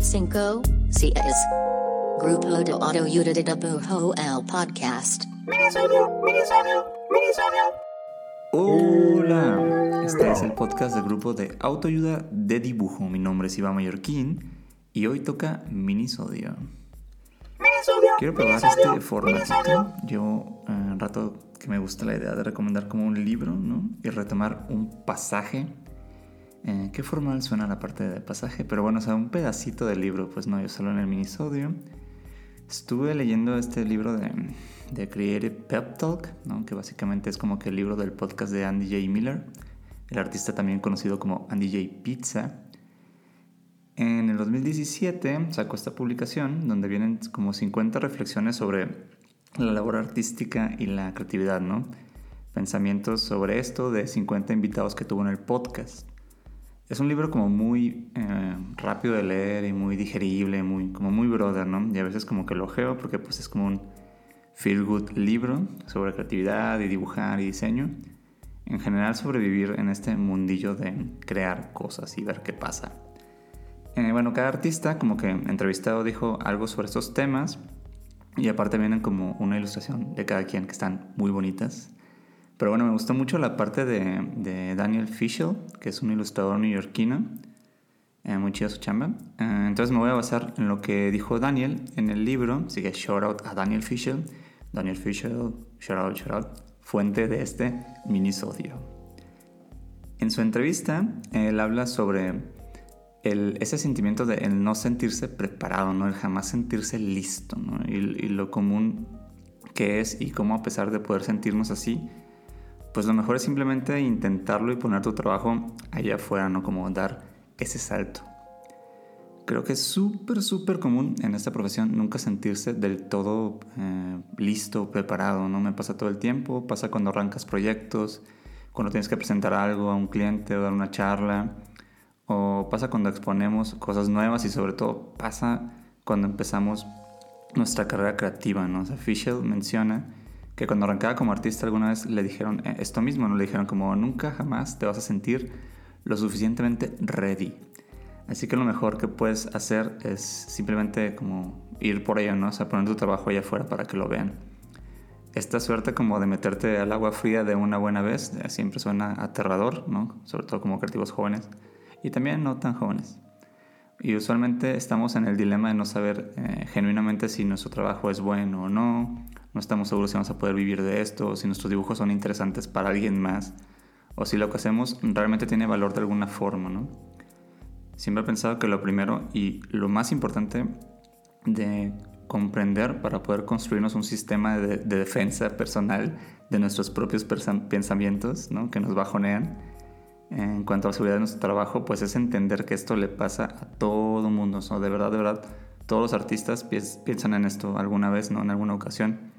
Cinco, seis. Grupo de Autoayuda de Dibujo el podcast. Hola, este es el podcast del grupo de autoayuda de dibujo. Mi nombre es Iván Mallorquín y hoy toca minisodio. Quiero probar este formatito. Yo, eh, un rato que me gusta la idea de recomendar como un libro, ¿no? Y retomar un pasaje eh, qué formal suena la parte de pasaje, pero bueno, o sea, un pedacito del libro, pues no, yo solo en el minisodio. Estuve leyendo este libro de, de Creative Pep Talk, que básicamente es como que el libro del podcast de Andy J. Miller, el artista también conocido como Andy J. Pizza. En el 2017 sacó esta publicación donde vienen como 50 reflexiones sobre la labor artística y la creatividad, ¿no? Pensamientos sobre esto de 50 invitados que tuvo en el podcast. Es un libro como muy eh, rápido de leer y muy digerible, muy, como muy brother, ¿no? Y a veces como que lo ojeo porque pues es como un feel good libro sobre creatividad y dibujar y diseño. En general sobrevivir en este mundillo de crear cosas y ver qué pasa. Eh, bueno, cada artista como que entrevistado dijo algo sobre estos temas y aparte vienen como una ilustración de cada quien que están muy bonitas. Pero bueno, me gustó mucho la parte de, Daniel Fischel, que es un ilustrador neoyorquino. Eh, muy chido su chamba. Eh, entonces me voy a basar en lo que dijo Daniel en el libro. Así que shout out a Daniel Fischel. Daniel Fischel, shout out, shout out. Fuente de este minisodio. En su entrevista, él habla sobre ese sentimiento de el no sentirse preparado, ¿no? el jamás sentirse listo, y lo común que es y cómo a pesar de poder sentirnos así, pues lo mejor es simplemente intentarlo y poner tu trabajo allá afuera, ¿no? Como dar ese salto. Creo que es súper, súper común en esta profesión nunca sentirse del todo eh, listo, preparado, ¿no? Me pasa todo el tiempo, pasa cuando arrancas proyectos, cuando tienes que presentar algo a un cliente o dar una charla, o pasa cuando exponemos cosas nuevas y sobre todo pasa cuando empezamos nuestra carrera creativa, ¿no? O sea, Fischel menciona que cuando arrancaba como artista alguna vez le dijeron eh, esto mismo, no le dijeron como nunca jamás te vas a sentir lo suficientemente ready. Así que lo mejor que puedes hacer es simplemente como ir por ello, ¿no? O sea, poner tu trabajo allá afuera para que lo vean. Esta suerte como de meterte al agua fría de una buena vez eh, siempre suena aterrador, ¿no? Sobre todo como creativos jóvenes y también no tan jóvenes. Y usualmente estamos en el dilema de no saber eh, genuinamente si nuestro trabajo es bueno o no, no estamos seguros si vamos a poder vivir de esto, si nuestros dibujos son interesantes para alguien más, o si lo que hacemos realmente tiene valor de alguna forma, ¿no? Siempre he pensado que lo primero y lo más importante de comprender para poder construirnos un sistema de, defensa personal de nuestros propios pensamientos, ¿no? Que nos bajonean en cuanto a la seguridad de nuestro trabajo, pues es entender que esto le pasa a todo mundo, ¿no? De verdad, de verdad, todos los artistas piensan en esto alguna vez, ¿no? En alguna ocasión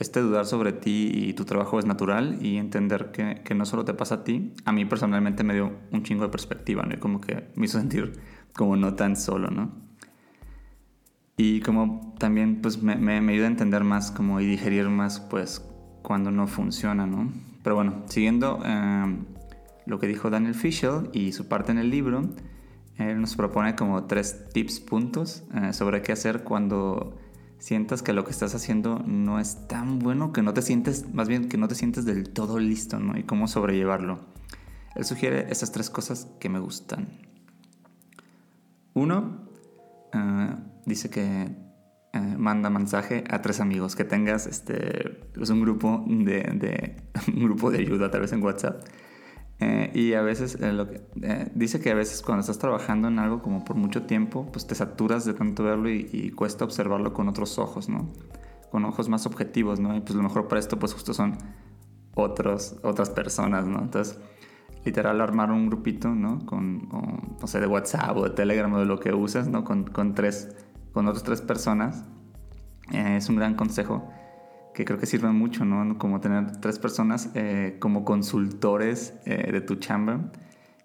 este dudar sobre ti y tu trabajo es natural y entender que, que, no solo te pasa a ti, a mí personalmente me dio un chingo de perspectiva, ¿no? Y como que me hizo sentir como no tan solo, ¿no? Y como también pues me, me, ayuda a entender más como y digerir más pues cuando no funciona, ¿no? Pero bueno, siguiendo eh, lo que dijo Daniel Fischel y su parte en el libro, él nos propone como tres tips puntos eh, sobre qué hacer cuando sientas que lo que estás haciendo no es tan bueno, que no te sientes, más bien que no te sientes del todo listo, ¿no? Y cómo sobrellevarlo. Él sugiere esas tres cosas que me gustan. Uno, ah, dice que eh, manda mensaje a tres amigos, que tengas este, pues un, grupo de, de grupo de ayuda, tal vez en WhatsApp. Eh, y a veces eh, lo que, dice que a veces cuando estás trabajando en algo como por mucho tiempo, pues te saturas de tanto verlo y, y, cuesta observarlo con otros ojos, ¿no? Con ojos más objetivos, ¿no? Y pues lo mejor para esto pues justo son otros, otras personas, ¿no? Entonces, literal armar un grupito, ¿no? Con, no sé, de WhatsApp o de Telegram o de lo que uses, ¿no? Con, con tres con otras tres personas. Eh, es un gran consejo que creo que sirve mucho, ¿no? Como tener tres personas eh, como consultores eh, de tu chamba.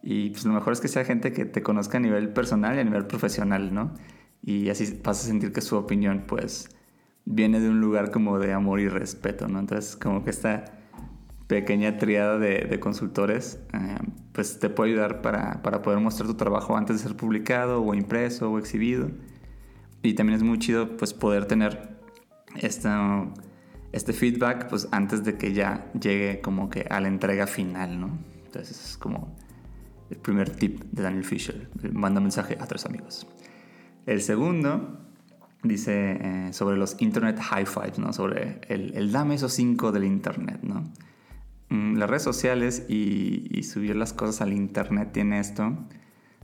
Y pues lo mejor es que sea gente que te conozca a nivel personal y a nivel profesional, ¿no? Y así vas a sentir que su opinión, pues, viene de un lugar como de amor y respeto, ¿no? Entonces, como que esta pequeña triada de, de consultores, pues te puede ayudar para, para poder mostrar tu trabajo antes de ser publicado o impreso o exhibido. Y también es muy chido pues poder tener esta, este feedback pues antes de que ya llegue como que a la entrega final, ¿no? Entonces es como el primer tip de Daniel Fisher. Manda mensaje a tres amigos. El segundo dice eh, sobre los Internet High Fives, ¿no? Sobre el, el dame esos cinco del Internet, ¿no? Mm, las redes sociales y, y subir las cosas al Internet tiene esto,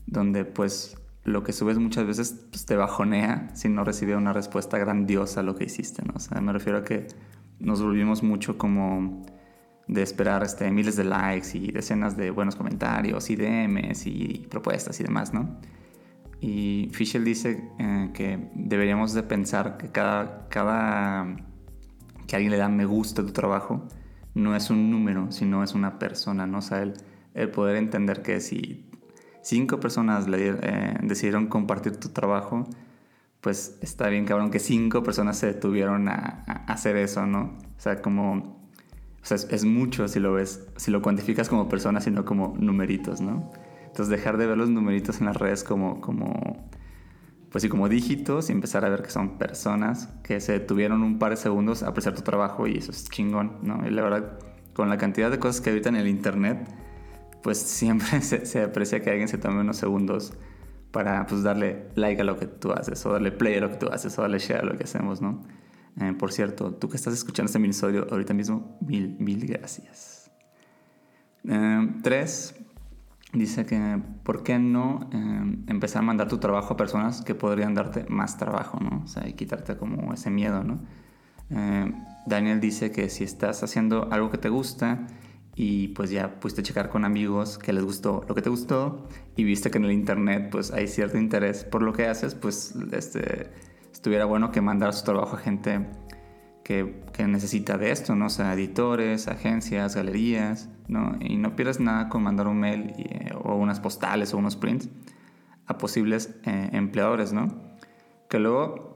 donde pues lo que subes muchas veces pues, te bajonea si no recibe una respuesta grandiosa a lo que hiciste, ¿no? O sea, me refiero a que nos volvimos mucho como de esperar este, miles de likes y decenas de buenos comentarios y DMs y propuestas y demás, ¿no? Y Fisher dice eh, que deberíamos de pensar que cada, cada que alguien le da me gusta tu trabajo no es un número, sino es una persona, ¿no? O sea, el, el poder entender que si cinco personas le, eh, decidieron compartir tu trabajo, pues está bien cabrón que cinco personas se detuvieron a, hacer eso, ¿no? O sea, como... O sea, es, mucho si lo ves, si lo cuantificas como personas, sino como numeritos, ¿no? Entonces dejar de ver los numeritos en las redes como, como, pues sí, como dígitos y empezar a ver que son personas que se detuvieron un par de segundos a apreciar tu trabajo y eso es chingón, ¿no? Y la verdad, con la cantidad de cosas que habitan en el internet, pues siempre se, aprecia que alguien se tome unos segundos para pues darle like a lo que tú haces, o darle play a lo que tú haces, o darle share a lo que hacemos, ¿no? Eh, por cierto, tú que estás escuchando este episodio ahorita mismo, mil, mil gracias. Eh, tres, dice que, ¿por qué no eh, empezar a mandar tu trabajo a personas que podrían darte más trabajo, ¿no? O sea, y quitarte como ese miedo, ¿no? Daniel dice que si estás haciendo algo que te gusta, y pues ya pudiste checar con amigos que les gustó lo que te gustó y viste que en el internet pues hay cierto interés por lo que haces, pues este, estuviera bueno que mandar su trabajo a gente que, que, necesita de esto, ¿no? O sea, editores, agencias, galerías, ¿no? Y no pierdas nada con mandar un mail eh, o unas postales o unos prints a posibles eh, empleadores, ¿no? Que luego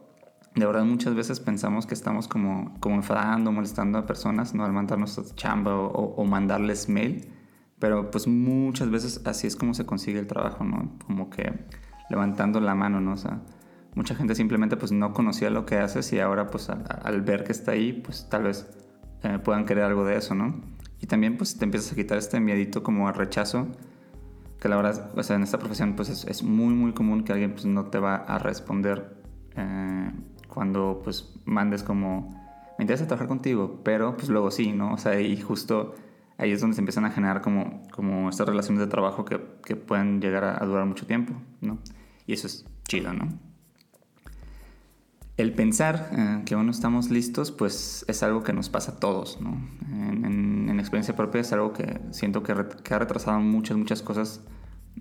de verdad muchas veces pensamos que estamos como, como enfadando, molestando a personas, ¿no? Al mandarnos chamba o, o, mandarles mail. Pero pues muchas veces así es como se consigue el trabajo, ¿no? Como que levantando la mano, ¿no? O sea, mucha gente simplemente pues no conocía lo que haces y ahora pues al, ver que está ahí, pues tal vez eh, puedan querer algo de eso, ¿no? Y también pues te empiezas a quitar este miedito como a rechazo, que la verdad, o sea, en esta profesión pues es, es muy muy común que alguien pues no te va a responder. Eh, cuando pues mandes como, me interesa trabajar contigo, pero pues luego sí, ¿no? O sea, y justo ahí es donde se empiezan a generar como, como estas relaciones de trabajo que, que pueden llegar a, durar mucho tiempo, ¿no? Y eso es chido, ¿no? El pensar eh, que aún no estamos listos, pues es algo que nos pasa a todos, ¿no? En, en, experiencia propia es algo que siento que, que, ha retrasado muchas, muchas cosas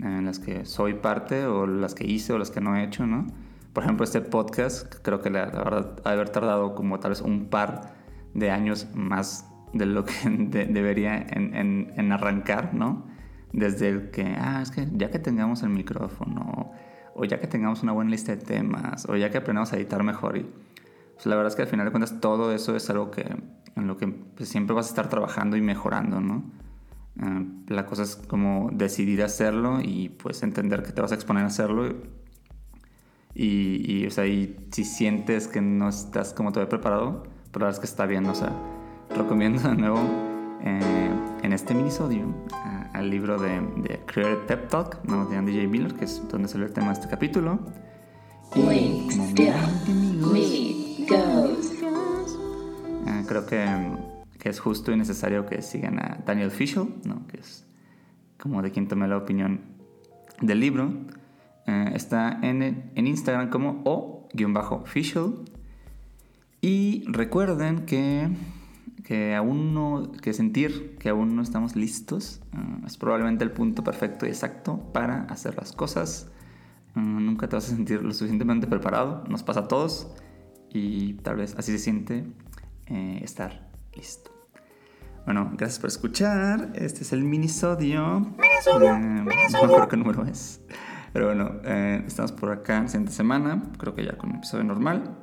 en las que soy parte o las que hice o las que no he hecho, ¿no? Por ejemplo, este podcast, creo que la, verdad ha haber tardado como tal vez un par de años más de lo que debería en, en, arrancar, ¿no? Desde el que, ah, es que ya que tengamos el micrófono, o ya que tengamos una buena lista de temas, o ya que aprendamos a editar mejor. Y pues, la verdad es que al final de cuentas todo eso es algo que, en lo que pues, siempre vas a estar trabajando y mejorando, ¿no? Eh, la cosa es como decidir hacerlo y pues entender que te vas a exponer a hacerlo y, o sea, si sientes que no estás como todavía preparado, pero la verdad es que está bien, o sea, recomiendo de nuevo eh, en este minisodio uh, al libro de, de Creative Pep Talk, ¿no? de Andy J. Miller, que es donde sale el tema de este capítulo. Y como amigos, que, que, es justo y necesario que sigan a Daniel Fischel, ¿no? que es como de quien tomé la opinión del libro. Eh, está en, en, Instagram como o-fischel. Y recuerden que, que aún no, que sentir que aún no estamos listos uh, es probablemente el punto perfecto y exacto para hacer las cosas. Uh, nunca te vas a sentir lo suficientemente preparado, nos pasa a todos y tal vez así se siente eh, estar listo. Bueno, gracias por escuchar. Este es el minisodio. Minisodio. Eh, no me acuerdo qué número es. Pero bueno, eh, estamos por acá la siguiente semana. Creo que ya con un episodio normal.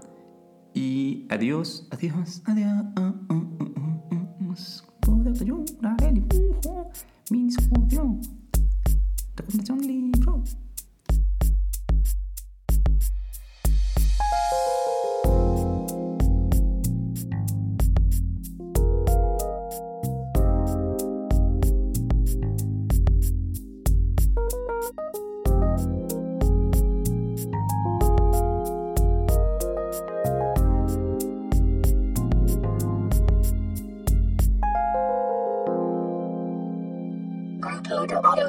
Y adiós, adiós, adiós. Minisodio. Recomendación libro.